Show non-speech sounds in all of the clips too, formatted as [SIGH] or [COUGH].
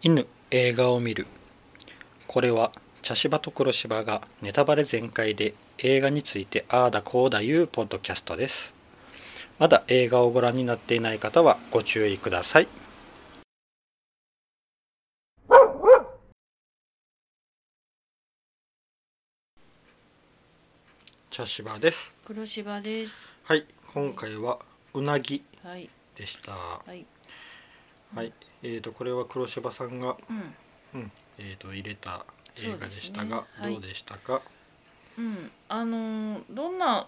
犬映画を見るこれは茶芝と黒芝がネタバレ全開で映画についてああだこうだいうポッドキャストですまだ映画をご覧になっていない方はご注意ください茶芝です黒芝です。はい今回はうなぎはい。でしたはい。はいえーとこれは黒芝さんがうん。うんえーと入れた映画でしたが、そうですねはいどうでしたか？うん。あのーどんな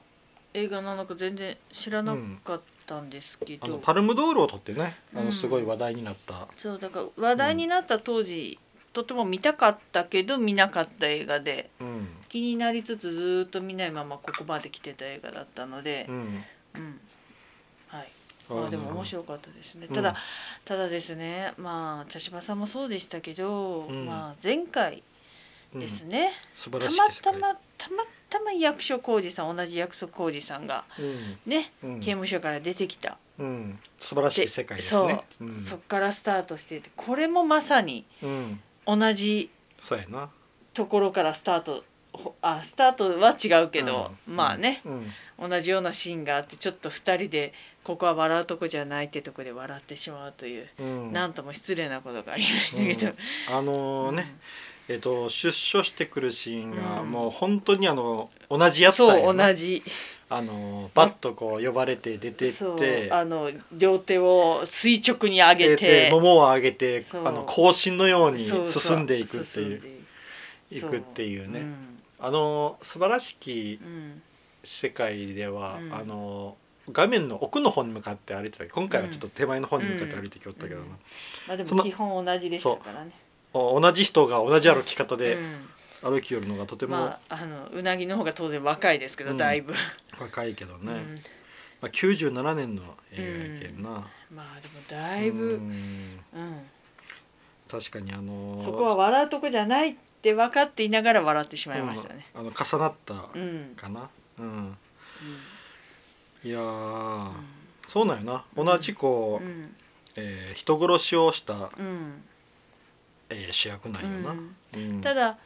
映画なのか全然知らなかったんですけど。あのパルムドールを取ってねあうんのすごい話題になった、そうだから話題になった当時、とても見たかったけど見なかった映画でうん気になりつつずーっと見ないままここまで来てた映画だったのでう、んうん。まあでも面い白かったですね。うん。ただ、ただですね、まあ茶芝さんもそうでしたけど、うん。まあ前回ですね。素晴たまたまたまたま役所広司さん同じ役所広司さんがね、うん。うん。刑務所から出てきた、うん、素晴らしい世界ですね。そう、うん。そっからスタートしててこれもまさにうん、同じところからスタートほあスタートは違うけど、うん。まあね、うん。同じようなシーンがあってちょっと2人でここは笑うとこじゃないってとこで笑ってしまうという、うん。なんとも失礼なことがありましたけど、うん。あのね、えっ、と出所してくるシーンが、うん。もう本当にあの同じやったんそう同じ。あのバッとこう呼ばれて出てってあの両手を垂直に上げ出てて桃を上げてあの行進のように進んでいくっていう。いくっていうね、うんあの素晴らしきうん世界では、うん。あの画面の奥の方に向かって歩いてた今回はちょっと手前の方に向かって歩いてきよったけどな、うん。まあでそのも基本同じでしたからね。お同じ人が同じ歩き方でうん。歩きよるのがとてもまああのうなぎの方が当然若いですけど、うん。だいぶ。若いけどね、うん。まあ、97年の映画やけんな、まあでもだいぶ、ううん。ん確かにあのーそこは笑うとこじゃないって分かっていながら笑ってしまいましたね。うん。あの重なったうん。かな？うん、うん。いやー、そうなんよな。同じこう、うん。えー人殺しをした、うん。えー主役なんよな、うん。うん。ただ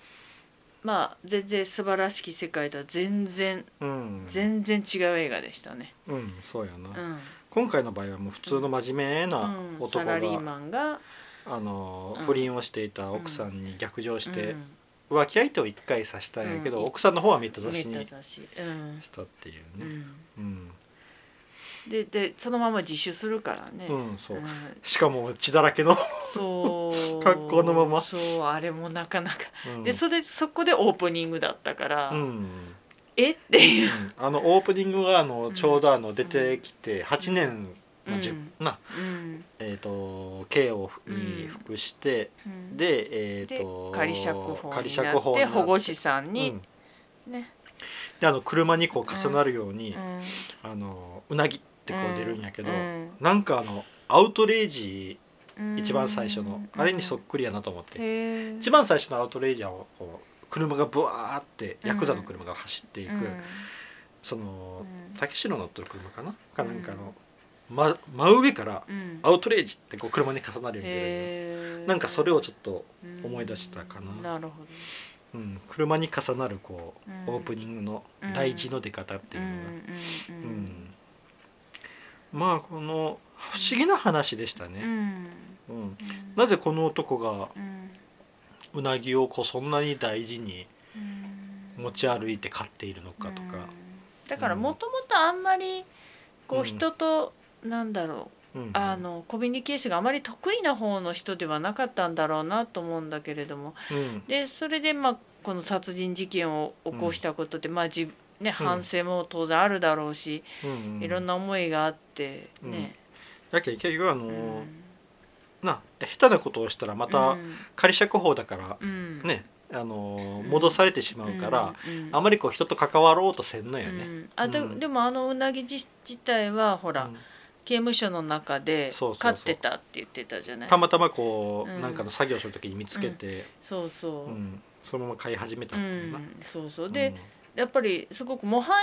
まあ全然素晴らしき世界とは全然うん。全然違う映画でしたね。うんそうやな、うん。今回の場合はもう普通の真面目なうん。男が、サラリーマンがあのーうん不倫をしていた奥さんに逆上して、うん。浮気相手を一回さしたんやけど、うん。奥さんの方はめった刺しにしたっていうね。うん。うん、ででそのまま自首するからね、うんそう。うん。しかも血だらけの、そう。[LAUGHS] 格好のまま。そうあれもなかなか、うん。でそれそこでオープニングだったから、うん。え？っていう、あのオープニングがあのうんちょうどあの出てきて8年のじゅ、うん。なうん。えっ、と刑をに服して、うん、でえっ、でと仮釈放仮にな釈放になって。って保護司さんうにん、ね、であの車にこう重なるように、うん。あのうなぎってこう出るんやけど、うん。なんかあのアウトレイジうん一番最初の、あれにそっくりやなと思って、一番最初のアウトレイジャーをこう車がブワーってヤクザの車が走っていく、うん。そのうん。たけしの乗ってる車かな？かなんかの、ま、真上からうん。アウトレイジってこう車に重なるように出る。なんかそれをちょっと、うん。思い出したかな。なるほうん、車に重なるこう、うんオープニングの大事の出方ってどいうのが、うんうんうんまあこの不思議な話でしたね、うん。なぜこの男がうなぎをこうそんなに大事にうん。持ち歩いて飼っているのかとか、うん。だからもともとあんまりこううん。人となんだろう。うんあのコミュニケーションがあまり得意な方の人ではなかったんだろうなと思うんだけれども。うん。でそれでまあこの殺人事件を起こしたことで、まあじね、反省も当然あるだろうし、うんいろんな思いがあってね、だけど結局あの、うん。な下手なことをしたらまたうん。仮釈放だからうん。ね、あのうん。戻されてしまうから、うんあまりこう人と関わろうとせんのよね。うん。あでうん。でもあのうなぎ自自体はほら、うん刑務所の中で飼ってたって言ってたじゃない？たまたまこう、うん。なんかの作業する時に見つけて、そうそう。う、ん。そのまま飼い始めたうっていうな。んそうそう。で、やっぱりすごく模範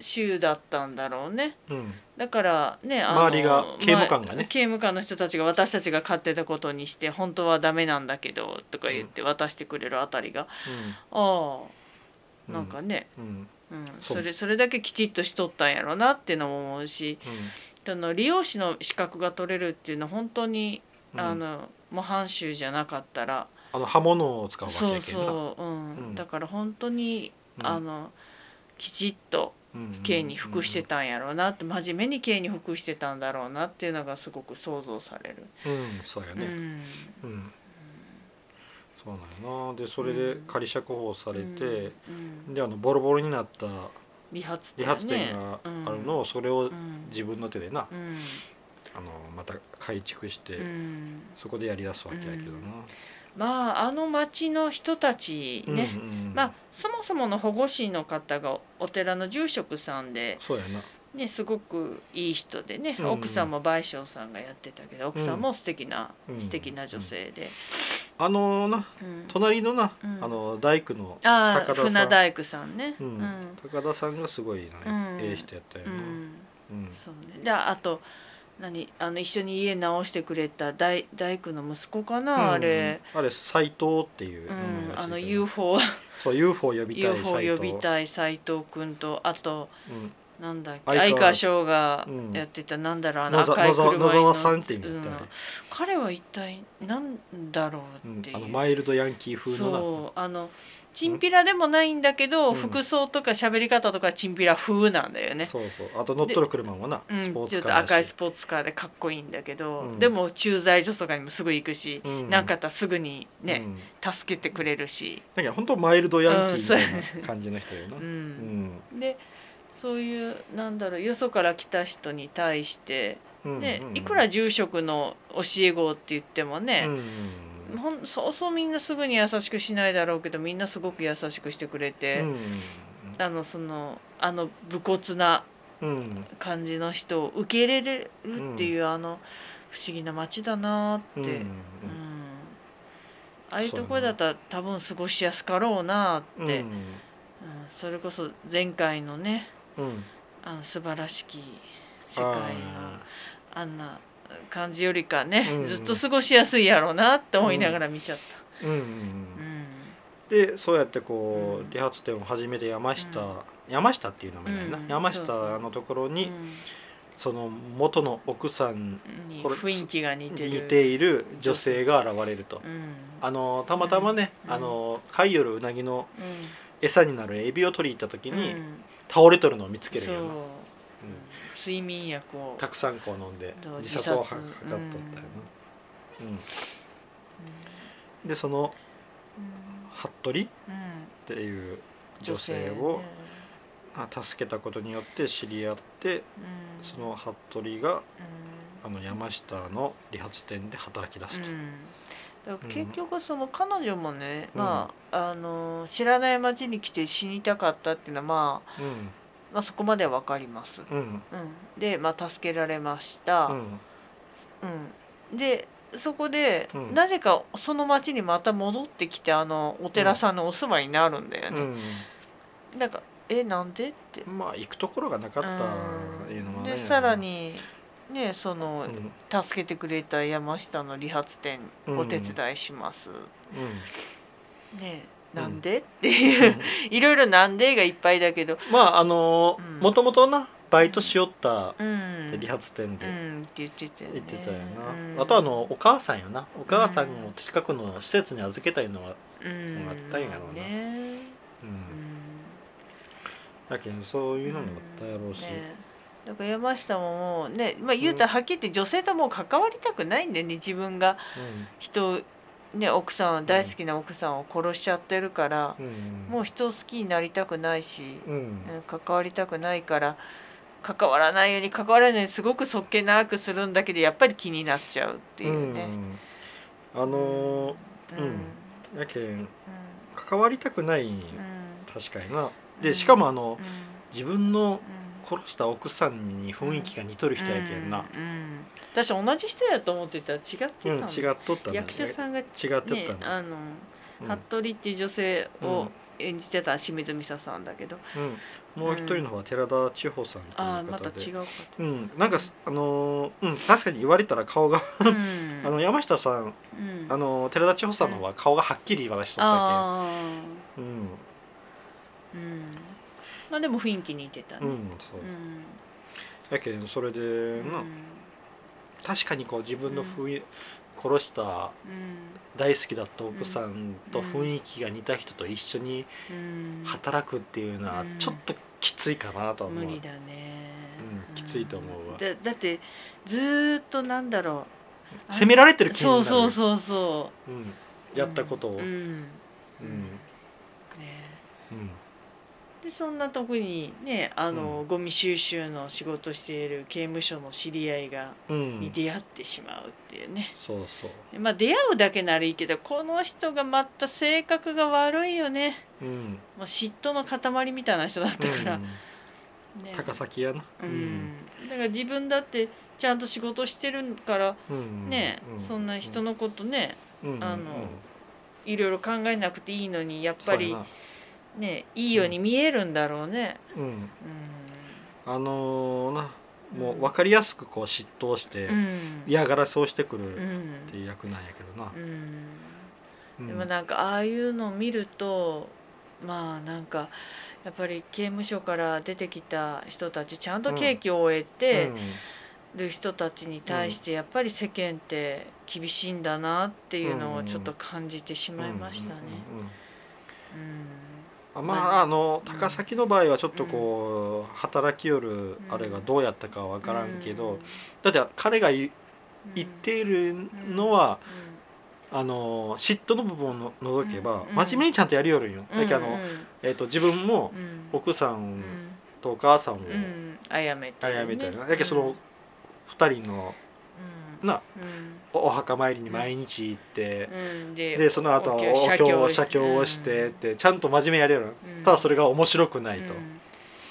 州だったんだろうね。うん。だからねあの周りが刑務官がね。まあ刑務官の人たちが私たちが飼ってたことにして本当はダメなんだけどとか言って渡してくれるあたりが、あうん。あなんかね、うん。うん、それそれだけきちっとしとったんやろなっていうのも思うしその理容師の資格が取れるっていうのは本当に、うん。あの模範囚じゃなかったらあの刃物を使うわけそうやけんな。そう、うん。うん。だから本当に、うん。あのきちっとうん刑に服してたんやろうなって真面目に刑に服してたんだろうなっていうのがすごく想像される。うんそうやね。うん。うん。そうなんやな。でそれで仮釈放されて、うん。であのボロボロになった理髪理髪店があるのをそれをうん。自分の手でな、うん。あのまた改築して、うん。そこでやりだすわけやけどな、まああの町の人たちね、うんうんまあそもそもの保護司の方がお寺の住職さんで、そうやな。ね、すごくいい人でね、うんうん奥さんも賠償さんがやってたけど奥さんも素敵な、うん素敵な女性で、あのなうん。隣のな、うん。あの大工の高田さん。船大工さんね、ううん。ん高田さんがすごいな、うん。ええ人やったよな、そうね。であと何あの一緒に家直してくれた大大工の息子かな、あれ、うん。あれ。斎藤っていう名うん、前らしいあの UFO そう UFO 呼びたい UFO 斎藤。呼びたい斎藤君とあとうんなんだっけ？相川。翔がうん。やってた、なんだろうあの赤い車野沢さんって意味だったあれうん。彼は一体なんだろううんっていう、あのマイルドヤンキー風のな。そう。あのチンピラでもないんだけど、うん。服装とか喋り方とかチンピラ風なんだよね。そうそう。あと乗っとる車もな。うん。スポーちょっとツカーだし。赤いスポーツカーでかっこいいんだけど、うん。でも駐在所とかにもすぐ行くし、うん。なんかあったらすぐにね、うん。助けてくれるし、だけど本当マイルドヤンキーみたいうん。な感じの人よな。ううんん。でそういうなんだろうよそから来た人に対して、うんねうん。いくら住職の教え子って言ってもうね、んほんそうそうみんなすぐに優しくしないだろうけどみんなすごく優しくしてくれて、うんあのそのあの武骨なうん。感じの人を受け入れるっていう、あの不思議な街だなーって、うんうんああいうところだったら多分過ごしやすかろうなーって、うん。うん。それこそ前回のねうん。あの素晴らしき世界のああんな感じよりかね、うんずっと過ごしやすいやろうなって思いながら見ちゃっーうんうんうん。ん。でそうやってこう理髪店を始めて山下、うん。山下っていう名前だよな、うん。山下のところにうん。その元の奥さんに雰囲気が似ている女性が現れると、うん。あのたまたまね、うん。あの飼いよるうなぎのうん。餌になるエビを取りに行った時に、うん倒れとるのを見つけるような、う。ん。睡眠薬を、たくさんこう飲んで自殺を図っとったよな、うん。でその服部っうんていう女女性性をあ助けたことによって知り合ってうん。その服部がうん。あの山下の理髪店で働き出すと、うんだから結局その彼女もね、うん。まああの知らない町に来て死にたかったっていうのは、まあ、うん。まあそこまでは分かります、うん。うん、で、まあ、助けられました、ううん。でそこで、うん。なぜかその町にまた戻ってきてあのお寺さんのお住まいになるんだよね、ん。なんかえなんでって。うんまあ行くところがなかったいうのもね。でさらにねその、うん。助けてくれた山下の理髪店お手伝いします、ねうん。なんで、っていう。[LAUGHS] いろいろなんでがいっぱいだけど。まああのうん。もともとなバイトしよったうん。理髪店うでんって言ってたよね。行ってたようん。なあとあのお母さんよな。お母さんを近くの施設に預けたいのはうん。あったんやろうな。ね。ううん。んだけどそういうのもあったやろうし。ねだから山下ももうね、まあ、言うたらはっきり言って女性ともう関わりたくないんでね自分が人をね奥さん大好きな奥さんを殺しちゃってるから、もう人を好きになりたくないし、関わりたくないから関わらないように関わらないようにすごくそっけなくするんだけどやっぱり気になっちゃうっていうね。うん。あのうん。ーやけんうん。関わりたくない。うん。確かにな。うん。でしかもあのうん。自分のうん殺した奥さんに雰囲気が似とる人やけんな。うんうん私同じ人やと思ってたら違ってたうん違っとった役者さんが違ってたね、あのうん。服部っていう女性を演じてた清水美沙さんだけど。うん、もう一人の方は寺田千穂さんというああま方で、た違うかうん、なんかあのーうん確かに言われたら顔が [LAUGHS] と、うん、あの山下さんうん。あの寺田千穂さんの方は顔がはっきり私しとったあけん。うん。ー。うんまあでも雰囲気似てたね。うんそう。うんやけんそれでな、うん。確かにこう自分の雰囲殺したうん。大好きだった奥さんと雰囲気が似た人と一緒にうん。働くっていうのはうん。ちょっときついかなとは思う、無理だね、うんきついと思うわ。だだってずーっとなんだろう。責められてる気になる。そうそうそうそう。ん、うやったことを、うん、うん。うん。ね。うんでそんなとこにねあの、うん。ゴミ収集の仕事している刑務所の知り合いが、うん。に出会ってしまうっていうね。そうそう。でまあ出会うだけならいいけどこの人がまた性格が悪いよね。うん。もう嫉妬の塊みたいな人だったから、うん。ね。高崎やな。うん、だから自分だってちゃんと仕事してるからうん。ね、うそんな人のことねうん。あのうん。いろいろ考えなくていいのにやっぱりそうやねいいように見えるんだろうね。なうん。うん。あのーなもう分かりやすくこう嫉妬してうん。嫌がらせをしてくるっうん。ていう役なんやけどな。う、ん。うん。でもなんかああいうのを見るとまあなんかやっぱり刑務所から出てきた人たちちゃんと刑期を終えてる人たちに対してやっぱり世間って厳しいんだなっていうのをちょっと感じてしまいましたね。うんうんうんうんあまああの高崎の場合はちょっとこう働きよるあれがどうやったかは分からんけど、だって彼がい言っているのは、あの嫉妬の部分を除けば、うん。真面目にちゃんとやりよるんよ、うん。だけどあの、えー、と自分もうん。奥さうん。んとお母さんをうん。あやめたりな、だけどその2人のうんなうん。おお墓参りに毎日行って、うん。ででその後お経写経をして。ってちゃんと真面目にやれる、うん。ただそれが面白くないと、うん。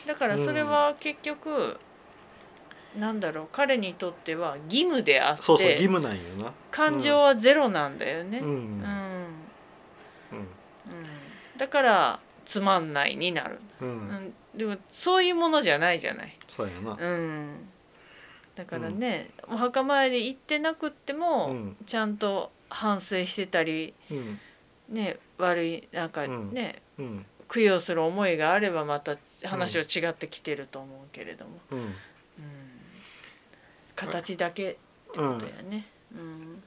だからそれは結局、なんだろう彼にとっては義務であってそうそう義務なんよな。感情はゼロなんだよね、うん、うん。うん。うん。だからつまんないになる、うん。うん、でもそういうものじゃないじゃない、そうやな。うん、だからね、お墓参り行ってなくっても、うん。ちゃんと反省してたりうん。ね悪いなんかうん。ね、うん。供養する思いがあればまた話は違ってきてると思うけれども、うん。うん、形だけってことやね。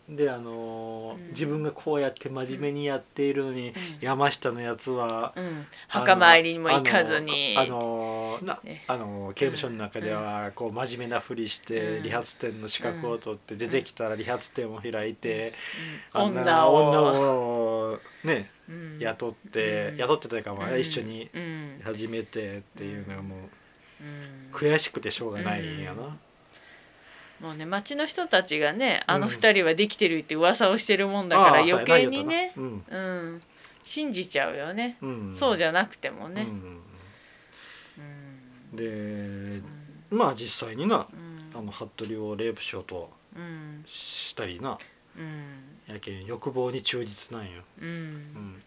うん。であのーうん。自分がこうやって真面目にやっているのに、うん。山下のやつはうん、墓参りにも行かずに。あのーなねあのー刑務所の中ではこう真面目なふりしてうん。理髪店の資格を取って出てきたら理髪店を開いて、うん。あんな女を。ねうん。雇って、うん。雇ってというかまあうん。一緒にうん。始めてっていうのがもううん。悔しくてしょうがないんやな。もうね町の人たちがねあのうん。二人はできてるって噂をしてるもんだから余計にねそうん。信じちゃうよね、そうじゃなくてもね、うんうんでうんまあ実際になうん。あの服部をレイプしようとうんしたりな。うん。やけん欲望に忠実なんよ、うん。うん、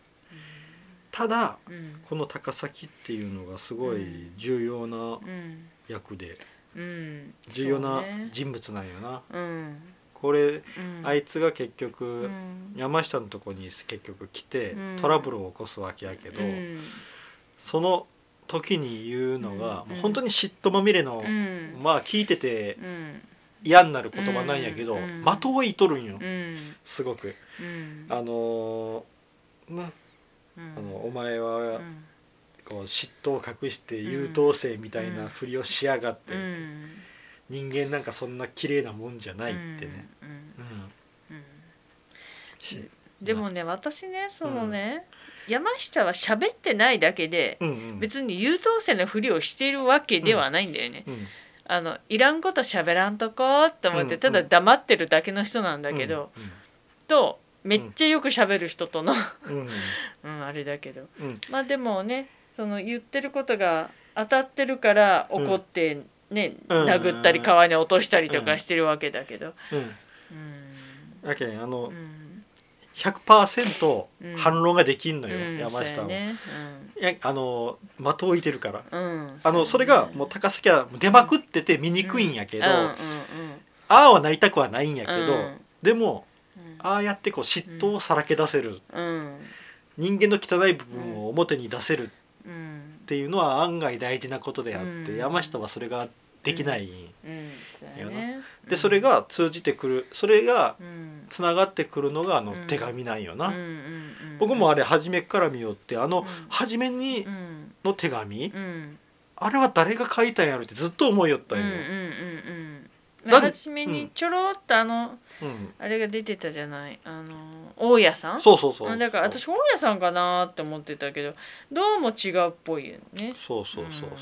ただうん。この高崎っていうのがすごいうん。重要なうん。役でうん。重要な人物なんよな、うん。これうん。あいつが結う局ん。山下のとこに結局来てうん。トラブルを起こすわけやけど、うん。その時に言うのが、うん。もう本当に嫉妬まみれの、うん。まあ聞いててうん。嫌になる言葉なんやけど、うん。的を射とるんよ、うん。すごく。うん。あのーなうん。あのお前うはん。こう嫉妬を隠して優等生みたいなふりをしやがって、うん。人間なんかそんな綺麗なもんじゃないってね、うん。うん。うん。しでもね私ねそのね、山下は喋ってないだけでうんうん。別に優等生のふりをしているわけではないんだよね、うん。あのいらんこと喋らんとこって思っうんてただ黙ってるだけの人なんだけど、とめっちゃよく喋る人との、うん。うん、[LAUGHS] あれだけど。うん。うんまあでもねその言ってることが当たってるから怒ってね、うん。殴ったり川に落としたりとかしてるわけだけど、うん。うん。やけんあの、うん100%うん。反論ができんのよ、うん山下は、そうやね。いやあの的を置いてるから。うんうんあのそれがもう高崎は出まくってて見にくいんやけど、ああはなりたくはないんやけど、うん。でもうん。ああやってこう嫉妬をさらけ出せる、うん。人間の汚い部分を表に出せるうんっていうのは案外大事なことであって、うん。山下はそれができない、うん。そうやね。でそれが通じてくるそれがうん。つながってくるのがあのうん。手紙なんよな、僕もあれ初めから見よってあのうん。初めにうん。の手紙、うん。あれは誰が書いたんやろってずっと思いよったんよ、うんうんうん初めにちょろっとあのうん。あれが出てたじゃない？あの大家さん？そうそうそう。あだから私大家さんかなって思ってたけどどうも違うっぽいよね。そうそうそうそう。うん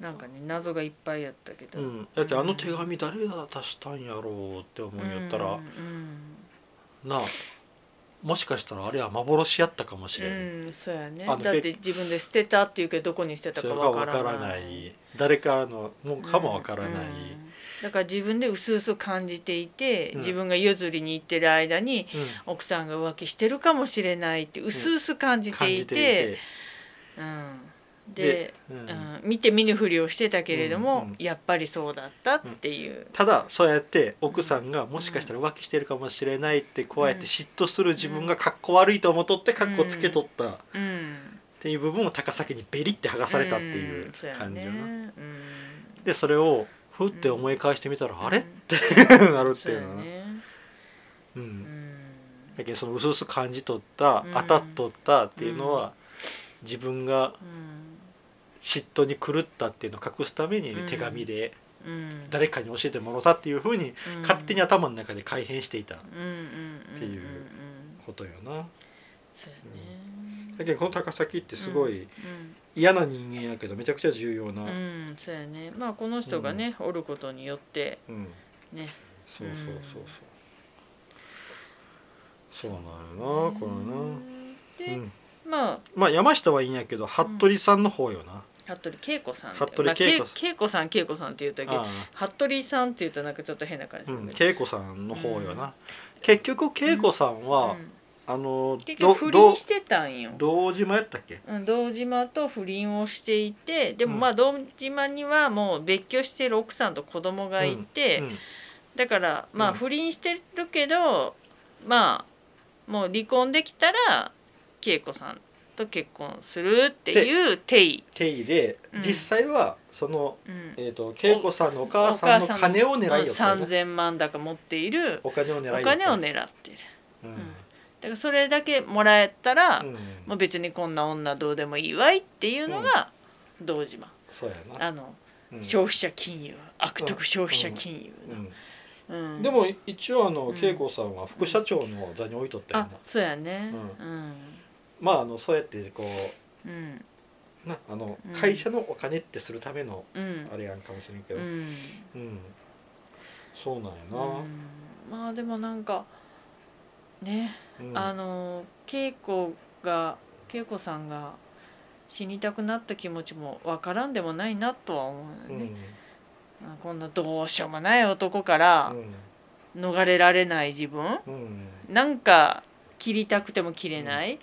なんかね謎がいっぱいやったけど、うん、だってあの手紙誰が出したんやろうって思いよったら、うんなあもしかしたらあれは幻やったかもしうれん、ん、うん、そうやね。だって自分で捨てたっていうけどどこに捨てたそかわかららなない。い誰からのもんかもわからない、うんだから自分で薄々感じていて、うん。自分が夜釣りに行ってる間にうん。奥さんが浮気してるかもしれないって薄々感じていて。うん、でで、ううんん、見て見ぬふりをしてたけれども、うんうんやっぱりそうだったっていう、ただそうやって奥さんがもしかしたら浮気してるかもしれないってこうやって嫉妬する自分がかっこ悪いと思っとってかっこつけとった。っうん、ていう部分を高崎にベリって剥がされたっていう感じよな、ねうん。でそれをふって思い返してみたら、うん。あれって [LAUGHS] なるっていうのう、うん。ん。だけどその薄々感じ取った、うん。当たっとったっていうのは、自分が嫉妬に狂ったっていうのを隠すためにうん。手紙で誰かに教えてもらったっていうふうにうん。勝手に頭の中で改変していたっていうことよな。そうやね。だけどこの高崎ってすごいうん嫌な人間やけどめちゃくちゃ重要な、うん、うんそうやね。まあこの人がね、おることによってうん。ね。そうそうそうそう。うん。そうなんよなこれな、で、うん、まあ。まあ山下はいいんやけど服部さんの方よな、服部恵子さん。で服部恵子恵子さん恵子さんって言うときあ服部さんって言うとなんかちょっと変な感じ恵子さんの方よな、結局恵子さんは、うん。あの結局不ど倫してたんよ。堂島やったっけ？うん堂島と不倫をしていてでもうん。まあ堂島にはもう別居してる奥さんと子供がいて、うん。だからまあうん。不倫してるけど、まあもう離婚できたら恵子さんと結婚するっていう定義、定義で、うん。実際はその、うん、えー、と恵子さんのお母さんの金を狙いよったよね3000万だか持っている。お金を狙いよったお金を狙ってる。うん。だからそれだけもらえたら、うん。もう別にこんな女どうでもいいわいっていうのが堂島、そうやな、あのうん。消費者金融悪徳消費者金融の、うん。うん。でも一応あのうん。恵子さんは副社長の座に置いとったよあな、そうやね。ううんまああのそうやってこうん。うなあのうん。会社のお金ってするためのうん。あれやんかもしれんけど、うん。うん。そうなんやな、うん。まあでもなんかね、うん。あの恵子が恵子さんが死にたくなった気持ちもわからんでもないなとは思うよね、あこんなどうしようもない男から逃れられない自分。うんうん。なんか切りたくても切れない、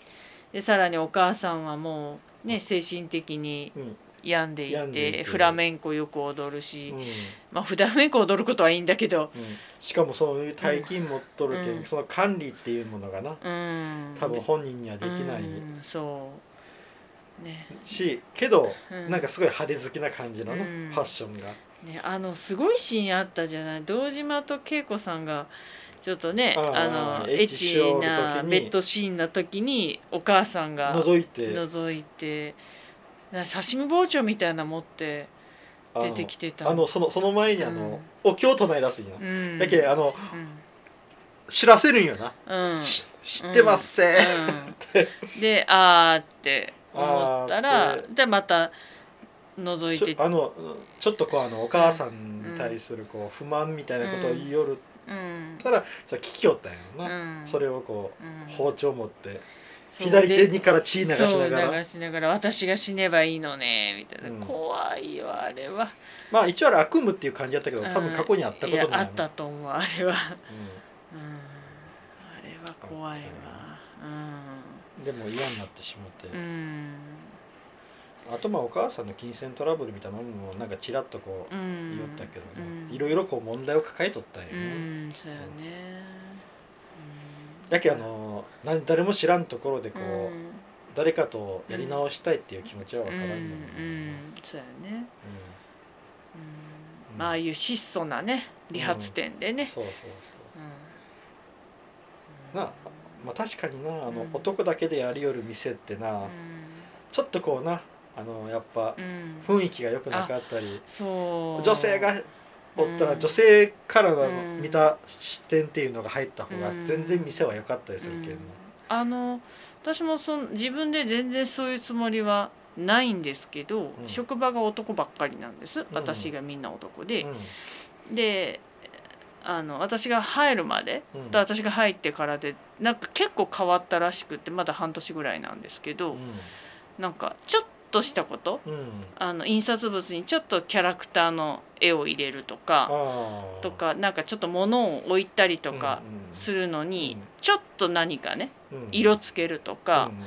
でさらにお母さんはもうね精神的にうん。病んでいて病んでいて。フラメンコよく踊るし、うん。まあフラメンコ踊ることはいいんだけどうんしかもそういう大金持っとるけん、うん。その管理っていうものがなうん。多分本人にはできない。うんそう。ね。しけど、うん。なんかすごい派手好きな感じのな、うん。ファッションが。ねあのすごいシーンあったじゃない。堂島と恵子さんがちょっとねあのエッチなベッドシーンの時にお母さんが覗いて。覗いてな刺身包丁みたいなの持って出てきてた。あのそのその前にあの、お経を唱え出すんや、うん。だけあのうん。知らせるんよな、うん。し知ってますせ。うん。であーって思ったあらでまた覗いちてょあのちょっとこうあのお母さんに対するこう不満みたいなことを言いよるうん。たら、それ聞きよったんやろな、うん。それをこうん。う包丁持って、そう左手でにから血流しながそうら流しながら私が死ねばいいのねみたいな、うん。怖いよあれは。まあ一応あれ悪夢っていう感じやったけど多分過去にあったことなんや。あったと思うあれは、うん、怖いわ。でも嫌になってしまって、うんうんあとまあお母さんの金銭トラブルみたいなものもなんかちらっとこううん。言おったけどねうん。いろいろこう問題を抱えとったんようね、んそうやね。だけどあのな誰も知らんところでこう、うん。誰かとやり直したいっていう気持ちは分からんよね、うんうん。そうやね。ううん。んまあああいう質素なね理髪店でね。そうそうう。ん。そうなまあ確かになあの、うん。男だけでやりよる店ってな、うん。ちょっとこうなあのやっぱうん。雰囲気が良くなかったり、そう。女性がおったうん。ら女性からのうん見た視点っていうのが入った方がうん。全然店は良かったりするけどうん。あの私もそん自分で全然そういうつもりはないんですけど、うん。職場が男ばっかりなんです。ん私がみんな男で、な、であの私が入るまでうん。うんと私が入ってからでなんか結構変わったらしくってまだ半年ぐらいなんですけど、なんかちょっとしたこと？うん。うんあの印刷物にちょっとキャラクターの絵を入れるとかとかなんかちょっと物を置いたりとかうんするのに、うん。ちょっと何かねうん。色つけるとか、うん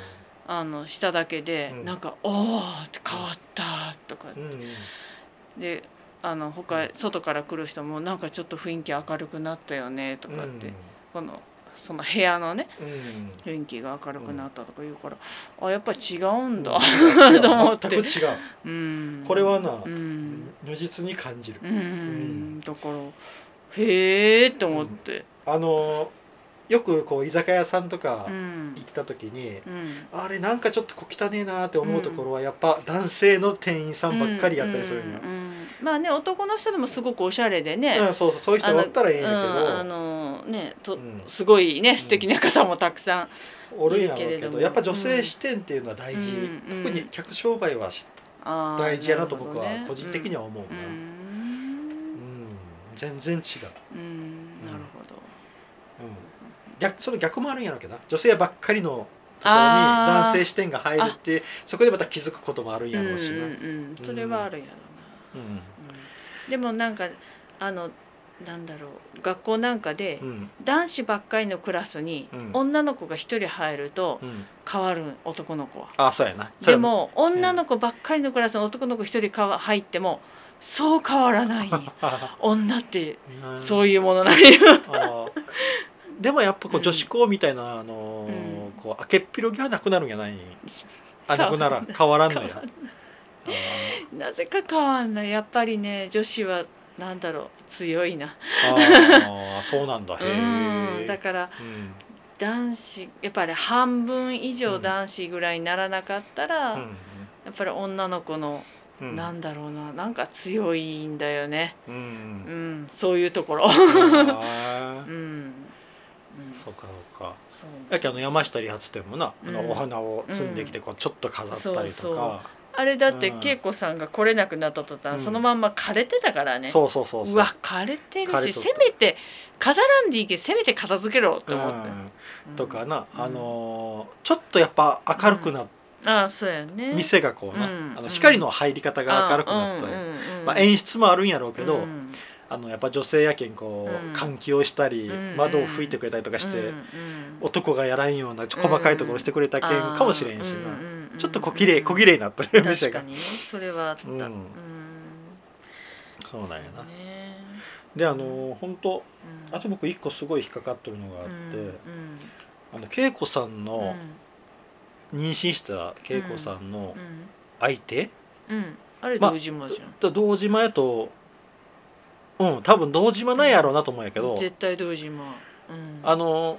あのしただけで、うん。なんか「おお!」変わったとか、うんうん。であの他外から来る人もなんかちょっと雰囲気明るくなったよねとかって、このその部屋のねうん。雰囲気が明るくなったとか言うから、あやっぱり違うんだ、うん。[LAUGHS] と思って。全く違う。うん。これはなうん、如実に感じる。うんだからへえって思って。あのよくこう居酒屋さんとかうん。行った時にうん。あれなんかちょっと小汚ねえなって思うところはやっぱ男性の店員さんばっかりやったりするんようんうんまあね男の人でもすごくおしゃれでね、うんそうそうそういう人がおったらいいんやうんあけのねと、うん。すごいねん。素敵な方もたくさん、どおるんやろうけどやっぱ女性視点っていうのは大事。うん特に客商売は大事やなと僕は個人的には思ううなうん。ん全然違う。うんなるほど。うん。逆その逆もあるんやろうけどな女性ばっかりのところに男性視点が入るってそこでまた気づくこともあるんやろうしな。うんそれはあるやろでもなんかあのなんだろう学校なんかでうん。男子ばっかりのクラスにうん。女の子が一人入るとうん。変わる男の子は。あそうやな。でも女の子ばっかりのクラスに男の子一人かわ入ってもそう変わらない。[LAUGHS] 女ってそういいうものなんや。うんでもやっぱこううん女子校みたいなあのこう開けっぴろぎはなくなるんやない。あなくな [LAUGHS] らん。変わらん。のや。あ [LAUGHS] なぜか変わんない。やっぱりね女子はなんだろう強いな。ーあーそうなんだ。へ [LAUGHS] うんえだからうん男子やっぱり半分以上男子ぐらいにならなかったら、うんやっぱり女の子の、うん。なんだろうななんか強いんだよね。ううん。んそういうところ。あ [LAUGHS] うーん、うん、そうかそうか。やけあの山下理髪店もな、あうん。のお花を摘んできてこうちょっと飾ったりとか、あれだってうん。恵子さんが来れなくなった途端、うん。そのまんま枯れてたからね。そうそうそうそう。うわ枯れてるしせめて飾らんでいいけどせめて片付けろと思って、うん、とかな、うん。あのーちょっとやっぱ明るくなっああそうやね。店がこうな、うん。あの光の入り方が明るくなったり、まあ、演出もあるんやろうけど、うん。あのやっぱ女性やけんこう、うん。換気をしたり、うん。窓を拭いてくれたりとかして、男がやらんような細かいところをしてくれたけんかもしれんしな、ちょっと小綺麗小綺麗になったる店が確かに。ねそれはあった、うん。うん。そうなんやな、ね。であの本当うん。あと僕一個すごい引っかかってるのがあって、うんあの恵子さんうんの妊娠した恵子さんのうん。相手、うん。あれま堂島じゃん、だ堂島やとうん多分堂島なんやろうなと思うんやけど、絶対堂島、うん、あの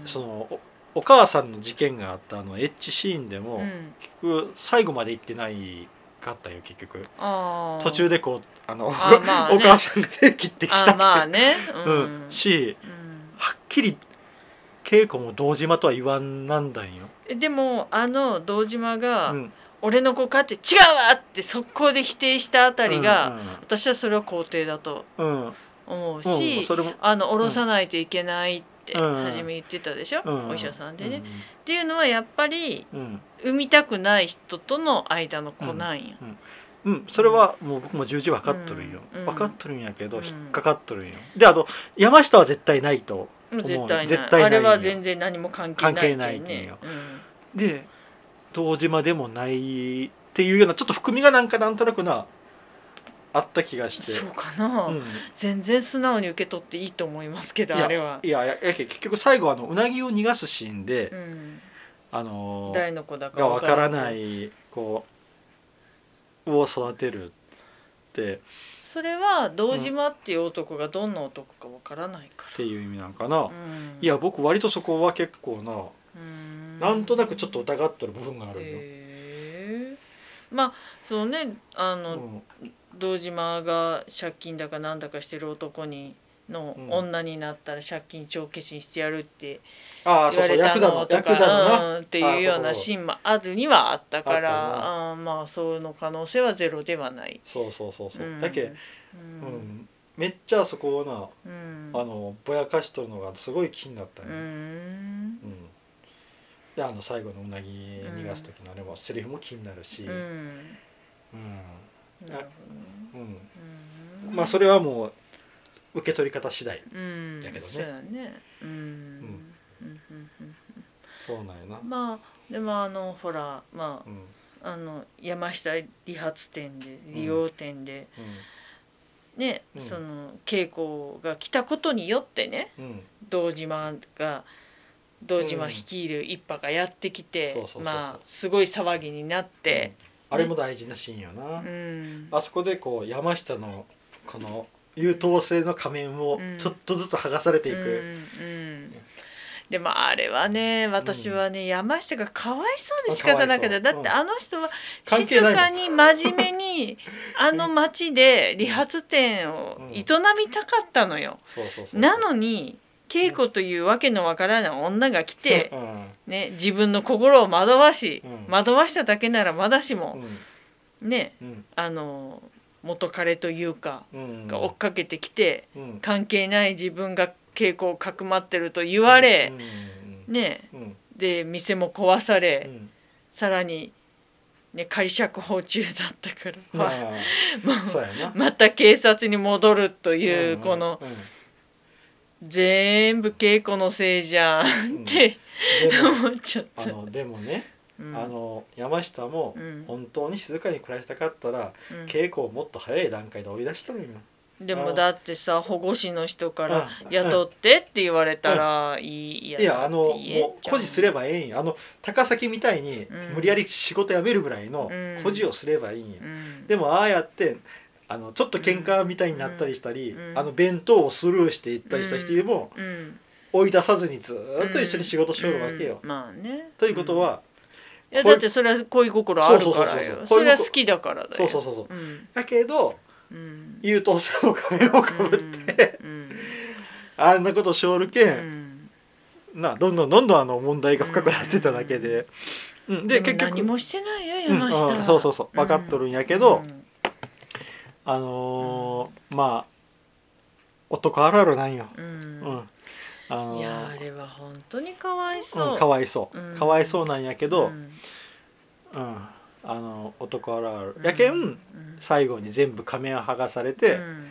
うん。そのおお母さんの事件があったあのエッチシーンでも、うん。結局最後まで行ってないかったよ結局。途中でこうあの、あまあね。[LAUGHS] お母さんが手切ってきた。あまあね。ううん。ん、しうん。はっきり稽古も堂島とは言わんなんだんよ、えでもあの堂島が、うん、俺の子かって違うわって速攻で否定したあたりが、私はそれは肯定だとうん。うん思ううんし、それもあの下ろさないといけないってうん。初め言ってたでしょ、うん。お医者さんでね、っていうのはやっぱりうん。うん産みたくない人との間の子なんや、うん、それはもう僕も重々分かっとるんよ、うん。分かっとるんやけどうん。引っかかっとるんよ。であと山下は絶対ないともう絶対ない。絶対ないあれは全然何も関係ない関係ないけんねよ。で堂島でもないっていうようなちょっと含みがなんかなんとなくなあった気がして。そうかな、うん。全然素直に受け取っていいと思いますけどあれは。いやいや結局最後あのうなぎを逃がすシーンで、うん、あのー誰の子だかがわからいないこうを育てるって。それは堂島っていう男がどんな男かわからないかっていう意味なんかな、ら、うん、いや僕割とそこは結構な、うん。なんとなくちょっと疑ってる部分があるよ、へえまあそのねあの、うん堂島が借金だかなんだかしてる男にのうん。女になったら借金帳消しにしてやるってああ言われたのとか、っていうようなシーンもあるにはあったからうんまあそういうの可能性はゼロではない。そうそうそうそう、うん。だけ、ううんん、めっちゃそこをなうん。あのぼやかしとるのがすごい気になったね、うん。うん。であの最後のうなぎ逃がす時のあれも、セリフも気になるし、うん。うんなるほどね。うん。うん。まあそれはもう受け取り方次第うんやけどね。そうやね。うん。うん。うんうんそうなんやな、まあでもあのほらまうん。ああの山下理髪店で理容店で、ね、うん。その稽古が来たことによってね堂島が堂島率いる一派がやってきて、まあすごい騒ぎになって、あれも大事なシーンよな、うん。あそこでこう山下のこの優等生の仮面をうん。ちょっとずつ剥がされていく、うんうんでもあれはね私はね、山下がかわいそうで仕方なくてだってあの人は静かに真面目にあの町で理髪店を営みたかったのよ。なのに稽古というわけのわからない女が来て、うん。ね、自分の心を惑わし、うん。惑わしただけならまだしも、ねうん。あの元彼というかうん。が追っかけてきて、うん。関係ない自分が稽古をかくまってると言われ、うん。ねうん。で店も壊さうれ、ん。さらに、ね、仮釈放中だったから、ま [LAUGHS] もあまた警察に戻るという、んこのうん全部稽古のせいじゃんって思っちゃった。あのでもね、うん。あの山下もうん。本当に静かに暮らしたかったら、うん。稽古をもっと早い段階で追い出しとるんよ。でもだってさ保護司の人からうん。雇ってって言われたらいいやいやあのもう誇示すればばええんよ。あの高崎みたいにうん無理やり仕事辞めるぐらいのうん。誇示をすればいいんよ、うん。でもああやってあのちょっと喧嘩みたいになったりしたり、うんあの弁当をスルーしていったりした人でもうん追い出さずにずーっと一緒に仕事しよるわけよ。うんまあね。ということは、いやだってそれは恋心あるからそうそうそうよそう。それは好きだからだよ。そうそうそうそうう。ん。だけどうん。優等生の仮面をかぶって、うんあんなことしょるけ、うん。んなどんどんどんどんあの問題が深くなってただけで、うん。でも結局何もしてないようん山下は。あそうそうそう。分かっとるんやけど、うんあのーまあ男あるあるなんよ、ううん。んあのーいやあれは本当にかわいそう。うん、かわいそう、うん。かわいそうなんやけど、ううん。んあの男あるある、やけんうん。最後に全部仮面を剥がされて、うん。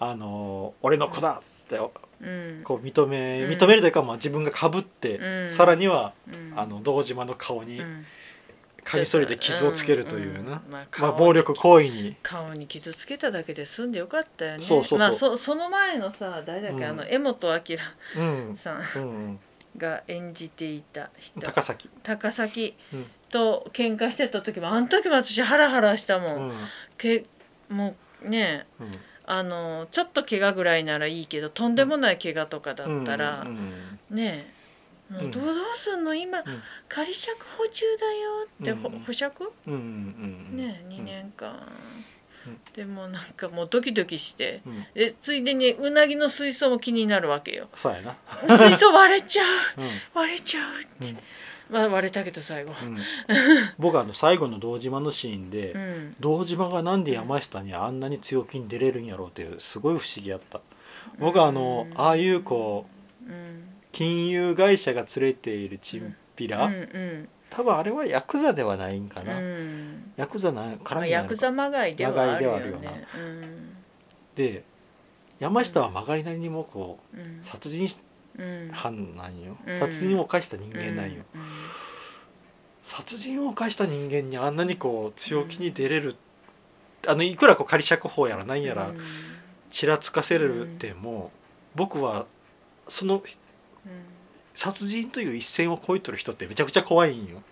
あの俺の子だってうん。こう認めうん。認めるというか、まあ、自分がかぶって、うん。さらにはうん。あの堂島の顔にうんカミソリで傷をつけるというな、んんまあまあ、顔暴力行為に。顔に傷つけただけで済んでよかったよね。そうそうまあそその前のさ誰だっけ、うん。あの柄本明うん、さんうん。うん、が演じていた人。高崎、高崎うん。と喧嘩してた時もあの時も私ハラハラしたも、うん。んけもうねうん、あのちょっと怪我ぐらいならいいけどとんでもない怪我とかだったら、うんねえもううんどうどうすんの？今、仮釈放中だよって、保釈？うんねうん2年間、うん。でもなんかもうドキドキして。うん、でついでにうなぎの水槽も気になるわけよ。そうやな、水槽割れちゃう。うん。割れちゃうって、うん。まあ割れたけど最後。うん、[LAUGHS] 僕あの最後の堂島のシーンで、うん。堂島がなんで山下にあんなに強気に出れるんやろうっていうすごい不思議やった。僕はあの、うん。ああいうこううん金融会社が連れているチンピラ、うんうん多分あれはヤクザではないんかうな、ん。ヤクザな絡まあ、みなのかヤクザまがいではあるよね。うん。で山下は曲がりなりにもこう殺人しうん。犯なんよ、うん。殺人を犯した人間なんよ、うん。殺人を犯した人間にあんなにこう強気に出れる、あのいくらこう仮釈放やらなんやらうん。ちらつかせるっても、僕はその殺人という一線を越えとる人ってめちゃくちゃ怖いんよ。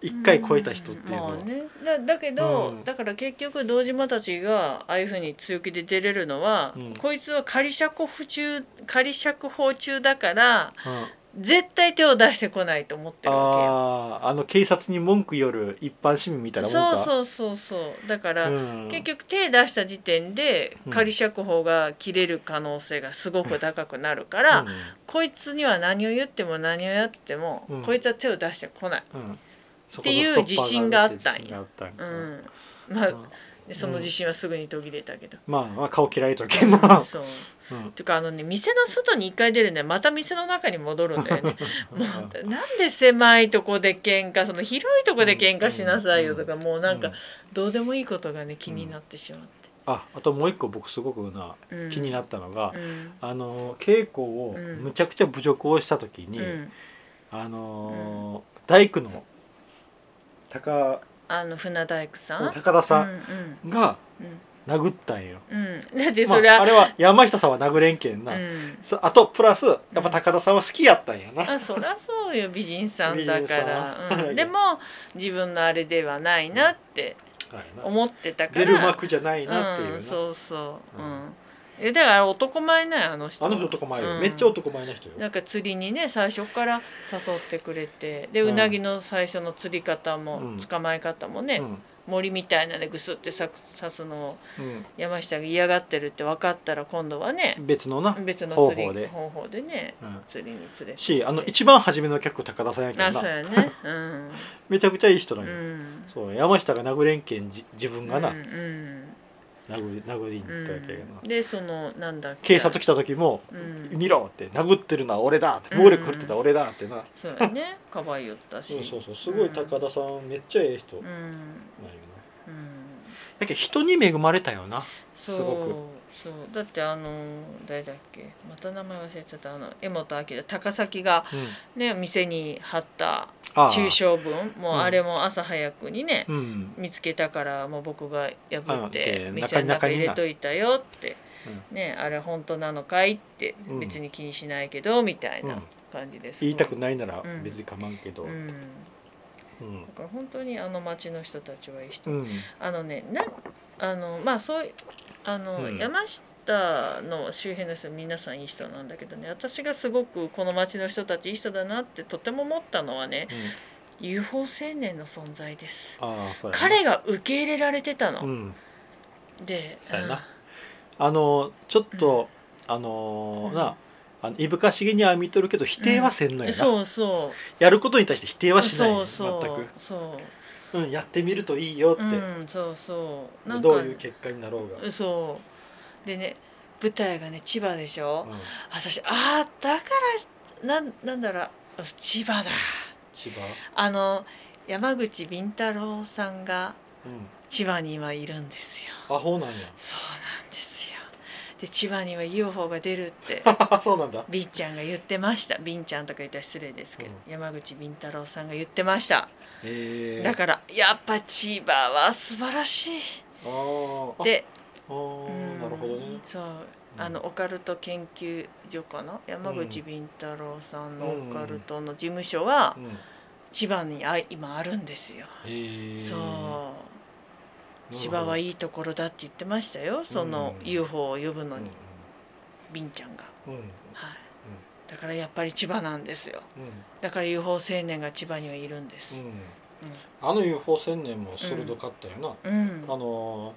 一回超えた人っていうのは、まあね、だだけど、うん。だから結局堂島たちがああいうふうに強気で出れるのは、うん。こいつは仮釈放中仮釈放中だからうん絶対手を出してこないと思ってるわけよ。あああの警察に文句言る一般市民みたいなもんか。そうそうそうそう。だから、うん。結局手出した時点でうん。仮釈放が切れる可能性がすごく高くなるから、うん。こいつには何を言っても何をやっても、うん。こいつは手を出してこない。うん。そっていう自信があったんよ自信があったんかうん、まあうんでその自信はすぐに途切れた。けど。まあまあ顔切られとるけんな、[LAUGHS] そう。うん。ていうかあのね店の外に一回出るんでまた店の中に戻るんだよね。[LAUGHS] もうなんで狭いとこで喧嘩その広いとこで喧嘩しなさいよとか、もうなんかどうでもいいことがね気になってしまって、ああともう一個僕すごくなうん。気になったのが、うん。あの稽古をうん。むちゃくちゃ侮辱をした時に、うん。あのー大工の高あの船大工さん？高田さうんん。がうん。殴ったんよ、うん。うんだってまあ、そりゃ、あれは山下さんは殴れんけんな、うん。そあとプラスやっぱ高田さんは好きやったんやな、あそりゃそうよ美人さんだから、うん、でも自分のあれではないなって思ってたから。出る幕じゃないなっていうな、うん、そうそう、ううんんえだから男前なんやあの人。あの人男前よ、うん。めっちゃ男前な人よ。なんか釣りにね最初から誘ってくれて。でうん。うなぎの最初の釣り方も、うん。捕まえ方もね、森みたいなねぐすってさ刺すのをうん。山下が嫌がってるって分かったら今度はねうん、別のな、別の釣り方法で。方法でねうん。釣りに連れて。しあの一番初めの客高田さんやけどあそうなやね。うん、[LAUGHS] めちゃくちゃいい人なうんよ、ん、そう山下が殴れんけんじ自分がな、うんうん殴り殴りに行ったわけやな、うん、でそのなんだ警察来た時もうん。見ろって殴ってるのは俺だってうん暴力振ってた俺だってな、そうやね。かばいよったし。[LAUGHS] そうそうそう。すごい高田さんめっちゃええ人。うなんよな、んうん。だけど人に恵まれたよなすごくそう。だってあの誰だっけ？また名前忘れちゃった。あの江本明高崎がうん。ね店に貼ったああ。中傷文。もううん。あれも朝早くにね、うん。見つけたからもう僕が破って店の中入れといたよって、ねあれ本当なのかいってうん別に気にしないけどみたいうん。な感じです、言いたくないならうん。別に構わんけど、うん。だうん。から本当にあの町の人たちはいい人、うん。あのねなあのまあそういあの、うん。山下の周辺の人皆さんいい人なんだけどね。私がすごくこの町の人たちいい人だなってとても思ったのはねうん。UFO 青年の存在です。彼が受け入れられてたの、うん。であのちょっと、あのうん。なあのいぶかしげには見とるけど否定はせんのよな、そうそう。やることに対して否定はしない。そうそう。全く、そううん、やってみるといいよって、うんそうそう。なんかどういう結果になろうが、そう。でね舞台がね千葉でしょ、うん。私ああだからなんなんだろう。千葉だ。千葉、あの山口敏太郎さんがうん、千葉に今いるんですよ。アホなんや。そうなんです。よで千葉には UFO が出るって [LAUGHS] そうなんだ。ビンちゃんが言ってました。ビンちゃんとか言ったら失礼ですけど、う山口敏太郎さんが言ってました。だからやっぱ千葉は素晴らしい。であー。なるほどね。そう。あのオカルト研究所かな？山口敏太郎さんのオカルトの事務所はうん。千葉にあ今あるんですよ、そう千葉はいいいところだって言ってましたよ。そのうん。UFO を呼ぶのうんに、ビンちゃんが。はい。だからやっぱり千葉なんですよ。うん。だから UFO 青年が千葉にはいるんです。うん。あの UFO 青年も鋭かったよな、うん、あの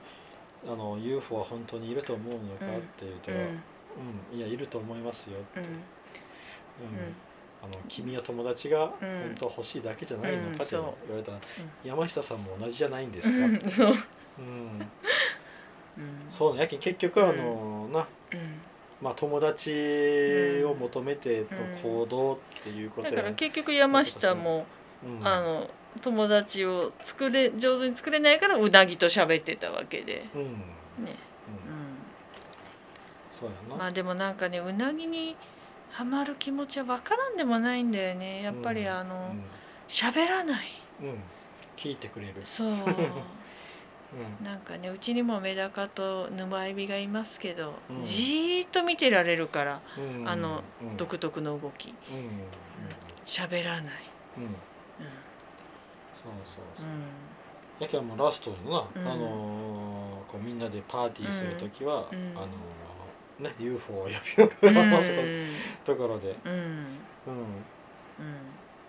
あの UFO は本当にいると思うのかって言うと、ううん。んいやいると思いますよ、うん。うんあの君や友達がうん。本当は欲しいだけじゃないのかって言われたら、山下さんも同じじゃないんですか、うんそう、そうね。やけん結局あの、なうん。まあ友達を求めての行動っていうことや、だから結局山下も、うん。あの友達を作れ上手に作れないからうなぎと喋ってたわけで。うん、うん、ね、そうやな、うん、まあでもなんかねうなぎにハマる気持ちは分からんでもないんだよね。やっぱりあの喋、らない。うん、うん聞いてくれる、そう。[LAUGHS] うん。なんかねうちにもメダカと沼エビがいますけど、うん。じーっと見てられるからうん。あのうん。独特の動き。うん。うん喋らない、うん。うん。うそうそうそう、ん。やけんもうラストのな、うん。あのーこうみんなでパーティーするときは、うん。あのーね UFO を呼び寄ところで、うん。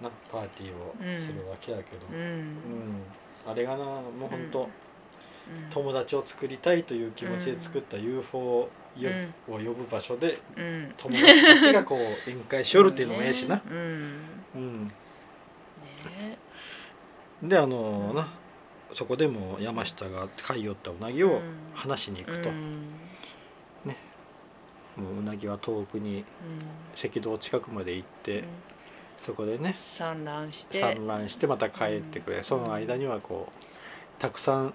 なパーティーをするわけやけど、うん。うん。あれがなもう本当、うん。友達を作りたいという気持ちで作った UFO を呼ぶ場所でうん。友達たちがこう宴会しよるっていうのもええしな、うん。であのーなそこでも山下が飼い寄ったうなぎを話しに行くと、うんもううなぎは遠くに赤道近くまで行って、うん。そこでね産卵して。産卵してまた帰ってくれ、うん。その間にはこうたくさんうん。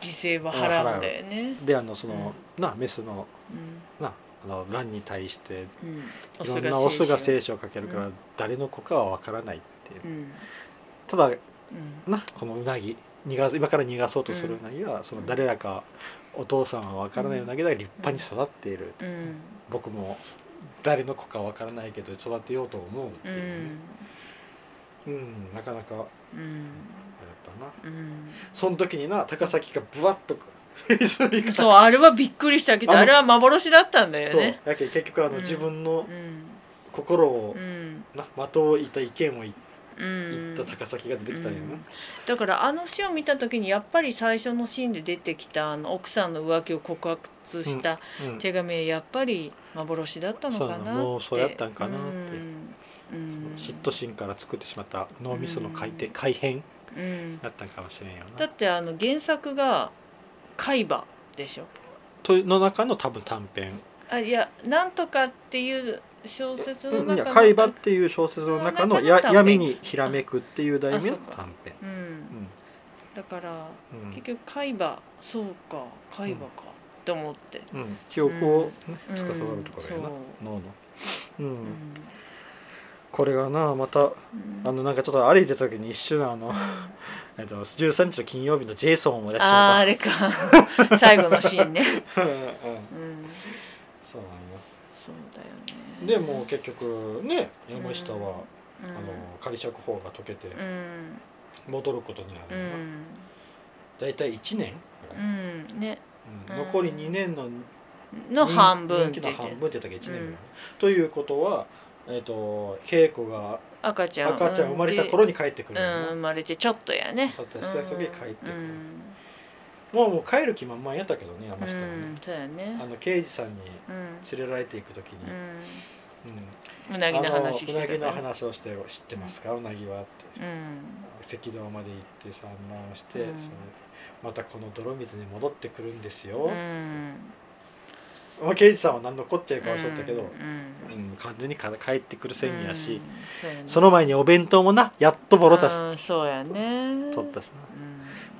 犠牲は払うんだよね。であのその、なメスのうん。なあの卵に対してうん。いろんなオスが精子子をかけるから、うん。誰の子かは分からないっていう、うん。ただうん。なこのうなぎ逃が今から逃がそうとするうなぎは、その誰らかお父さんは分からないだが立派に育っている、う。ん。僕も誰の子か分からないけど育てようと思うってういう。ね、ん。うんなかなかあれだうんったな。うん。その時にな高崎がブワッと [LAUGHS] そうあれはびっくりしたけどあれは幻だったんだよそう。ねやけ結局あの、うん。自分のうん。心をう、ん。な的を射った意見を言うん。った高崎が出てきたんよな、うんだからあの詩を見た時にやっぱり最初のシーンで出てきたあの奥さんの浮気を告白したうん。手紙はやっぱり幻だったのかなって。そうもうそうやったんかなって。うん。うん。嫉妬心から作ってしまった脳みその回転、うん。改変うん。だったんかもしれんよだなってあの原作が海馬でしょ。との中の多分短編。あいやなんとかっていう小説のうんいや海馬っていう小説の中のや短編。闇にひらめくっていう題名のあそうか。短編。うん。だからうん。結局海馬そうか海馬かって思って。うん。うん記憶を、ねうん。司るところやな、そう脳の、うん。うん。これがなまたうん。あのなんかちょっと歩いてた時に一瞬あの、[LAUGHS] えっと、13日の金曜日のジェイソンを思い出してしああれか。[LAUGHS] 最後のシーンね。たうん。うん。うん。そうなんよ。そうだよねでもう結局ね山下は、うん。あの仮釈放が解けてうん。戻ることになうるよな、ん。大体1年ぐうらい、うん。うん。残り2年のの半分っ人気の半分って言ったら1年ぐらい、ということはえっ、と稽古が赤ちゃん赤ちゃん生まれた頃に帰ってくる生まれてちょっとやね。たったした時に帰ってくる。うんもうもう帰る気満々やったけどね山う下はね、んそうやね。あの刑事さんにうん連れられていく時に、うん。うなぎの話うなぎの話をして知ってますか、うなぎはって。うん。赤道まで行って産卵して、うん。そのまたこの泥水に戻ってくるんですよ、うん。まあ、刑事さんは何のこっちゃい顔しとったけど、うん。うん完全にか帰ってくる宣言やし、うん。その前にお弁当もなやっとボロたし、うんそうやね。取ったしな、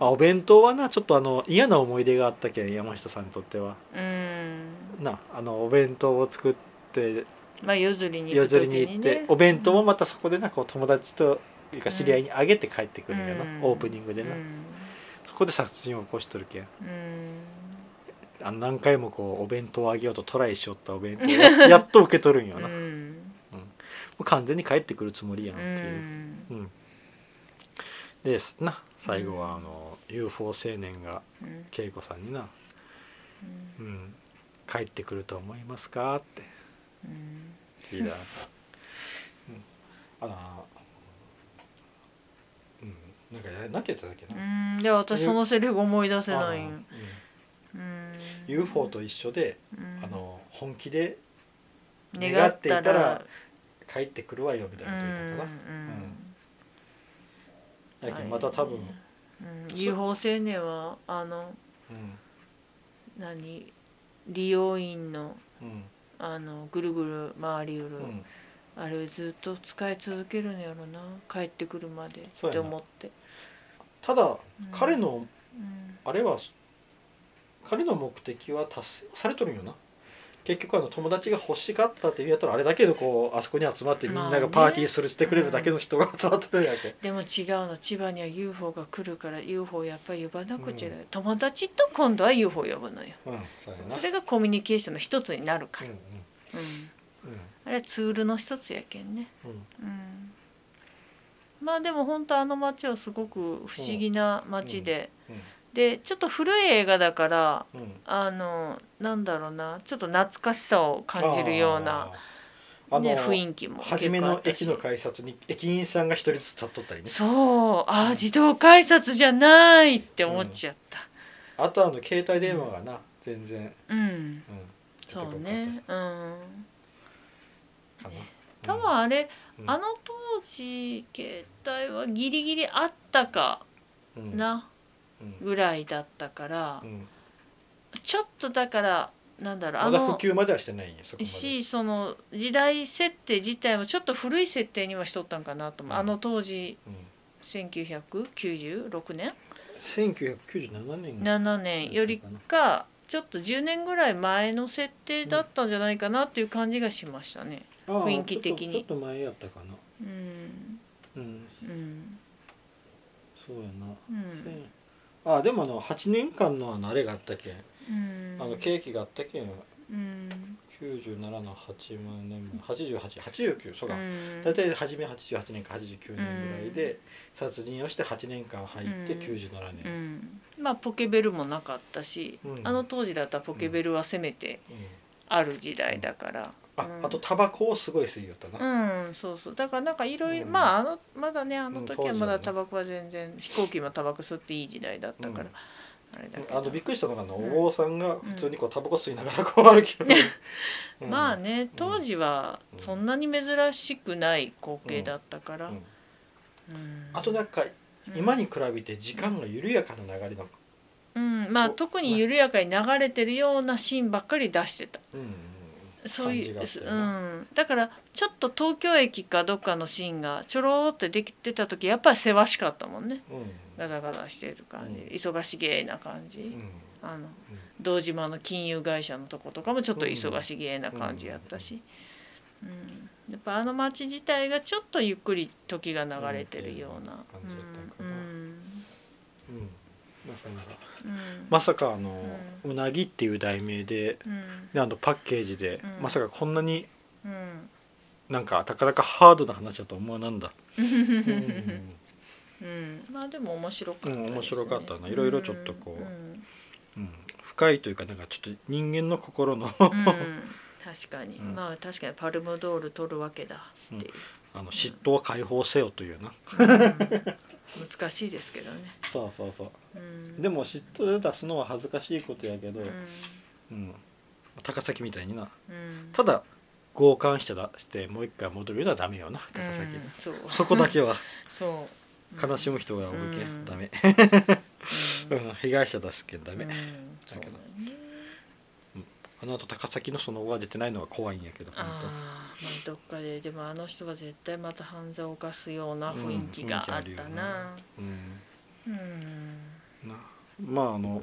あ、お弁当はなちょっとあの嫌な思い出があったけん山下さんにとっては。うん。なあのお弁当を作ってまあ夜釣りに行夜く時釣りに行って、ねお弁当もまたそこでなこう友達というか知り合いにあげて帰ってくるんやな、うん。オープニングでな、うん。そこで殺人を起こしとるけん。うん。あの何回もこうお弁当をあげようとトライしよったお弁当をや [LAUGHS] やっと受け取るんような、もん。う完全に帰ってくるつもりやんっうていう、ん。うんですな。最後はあの UFO 青年がうん。恵子さんにな、うん「帰ってくると思いますか?」って。うん。聞いたら、うん、あらうん。なんかやなんて言ったっけうな、ん。で私そのセリフ思い出せあないん。うん。UFO と一緒で、うん。あの本気で願願っていったらたら帰ってくるわよみたいなこと言ったかな、うんだけどまた多分、うん。UFO 青年はあのうん。何？利用員のうん。あのぐるぐる回りうる、うん、あれをずっと使い続けるんやろな。帰ってくるまでってそうやな。思って、ただ、うん。彼のうん。あれは彼の目的は達成されとるんよな結局あの友達が欲しかったって言うやったらあれだけのこうあそこに集まってみんながパーティーするしてくれるだけの人が集まってるんやけ、でも違うの千葉には UFO が来るから UFO やっぱり呼ばなくちゃ、友達と今度は UFO 呼ぶのよ。うんそれがコミュニケーションの一つになるから、うんうんうん。うん。あれはツールの一つやけんね。うん。うん。まあでも本当あの街はすごく不思議な街で、でちょっと古い映画だからうん。うんあのなんだろうなちょっと懐かしさを感じるような、ね、雰囲気も初めの駅の改札に駅員さんが一人ずつ立っとったりね。そうあうん。ー自動改札じゃないって思っちゃった。あとあの携帯電話がな全然、うん、うん、そうね。うん。かな。多分あれ、うん。あの当時携帯はギリギリあったかうんな。うんぐらいだったから、うん。ちょっとだからなんだろうあまだ普の及まではしてないんよそこまで。しその時代設定自体もちょっと古い設定にはしとったんかなと思う、うん。あの当時うん。1996年？1997年。7年。よりかちょっと10年ぐらい前の設定だったんじゃないかなっていう感じがしましたね。あー雰囲気的に。ちょっと前やったかな。うん。うん。うん。そうやな、うんあでもあの8年間のあのあれがあったけん、うん。あのケーキがあったけん。うん。97の8万年前8889そうか、うん。大体初め88年か89年ぐらいで殺人をして8年間入ってうん。97う年、ん。まあポケベルもなかったし、うん。あの当時だったらポケベルはせめてうん。ある時代だから、あうん。あとタバコをすごい吸いよったな、うんそうそう。だからなんかいろいろうん。まああのまだねあの時はまだタバコは全然飛行機もタバコ吸っていい時代だったから、うん。あれだけど。あのびっくりしたのがあの、うんお坊さんが普通にこうタバコ吸いながらこう歩き [LAUGHS] うん。まあね当時はそんなに珍しくない光景だったから、うん。うん。あとなんかうん。今に比べて時間が緩やかな流れの、うん。まあお特に緩やかに流れてるようなシーンばっかり出してた。うんうんそういううん、だからちょっと東京駅かどっかのシーンがちょろーってできてた時やっぱりせわしかったもんね。うん。ガタガタしてる感じ、うん。忙しげな感じ、うん。あの堂島の金融会社のとことかもちょっと忙しげな感じやったし、うん。やっぱあの街自体がちょっとゆっくり時が流れてるような、うん。感じやったかうな、ん。うん。なかまさかあの、ううなぎっていう題名でうん。であのパッケージで、うん。まさかこんなにうん。なんかなかなかハードな話だと思わなんだ、ううん。まあでも面白かった面白かったな。いろいろちょっとこううん。うん。深いというかなんかちょっと人間の心のうん。[LAUGHS] 確かに、うん。まあ確かにパルムドール取るわけだっていう、あの嫉妬を解放せよというな、うん。難しいですけどね、そうそうそう。うん、でも嫉妬で出すのは恥ずかしいことやけど、うん。うん。高崎みたいにな。うん、ただ強姦してだしてもう一回戻るのはダメよな。高崎、うんそう。そこだけは。[LAUGHS] そう。悲しむ人がおるけ、うん。ん、ダ [LAUGHS] メ、被害者出すけんダメ、だよねあの後高崎のその後が出てないのが怖いんやけど本ああまあどっかででもあの人は絶対また犯罪を犯すような雰囲気があったな。当うん。うん。なまああの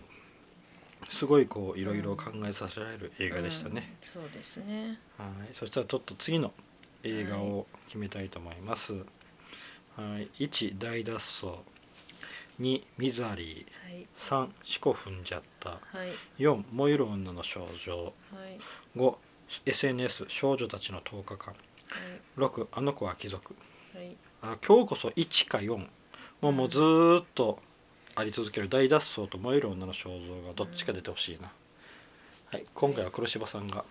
すごいこういろいろ考えさせられる映画でしたね、うんそうですね。はい。そしたらちょっと次の映画を決めたいと思います、はい、1大脱走2ミザリーはい。3四股踏んじゃった。はい。4燃える女の少女。はい。5 SNS 少女たちの10日間。6あの子は貴族。はい。はいあ今日こそ1か4もうもうずーっとあり続ける。大脱走と燃える女の肖像がどっちか出てほしいな、はい。今回は黒柴さんがは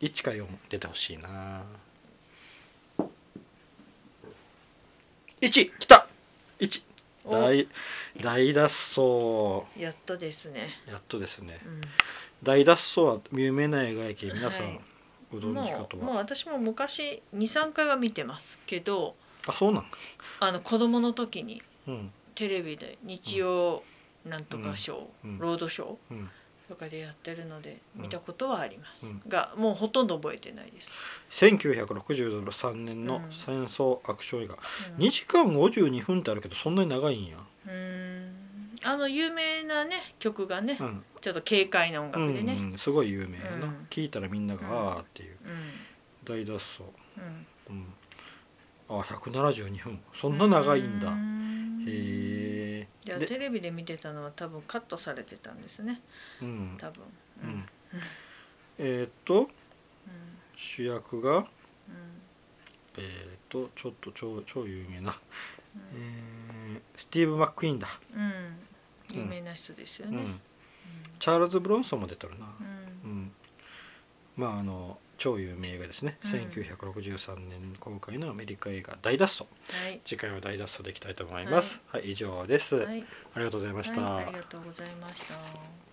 い。1か4出てほしいな。1きた。1お大大脱走。やっとですね。やっとですね。うん。大脱走は有名な映画やけ皆さん、はい。ご存知かとは？もう私も昔23回は見てますけどあそうなん？あの子供の時にうん。テレビで日曜なんとかショー、うん。ロードショーうんとかでやってるのでうん。見たことはあります、うん。がもうほとんど覚えてないです、1963年のうん。戦争アクション映画、うん。2時間52分ってあるけどそんなに長いんや。うーん。あの有名なね曲がね、うん。ちょっと軽快な音楽でね。うんうん。すごい有名やな、うん。聞いたらみんなが、うんああっていう。うん。大脱走、うん。うん、あ172分。そんな長いんだ。うん。へえいやでテレビで見てたのは多分カットされてたんですね。うん。多分。うん。[LAUGHS] えーっとうん。主役がうん。えーっとちょっと超超有名な、うん。えースティーブ・マック・イーンだ、うん。有名な人ですよね。うん、チャールズ・ブロンソンも出てるな、まああの超有名映画ですね、うん。1963年公開のアメリカ映画「大脱走。はい」次回は大脱走でいきたいと思います。はい、以上です、はい。ありがとうございました、はい、ありがとうございました。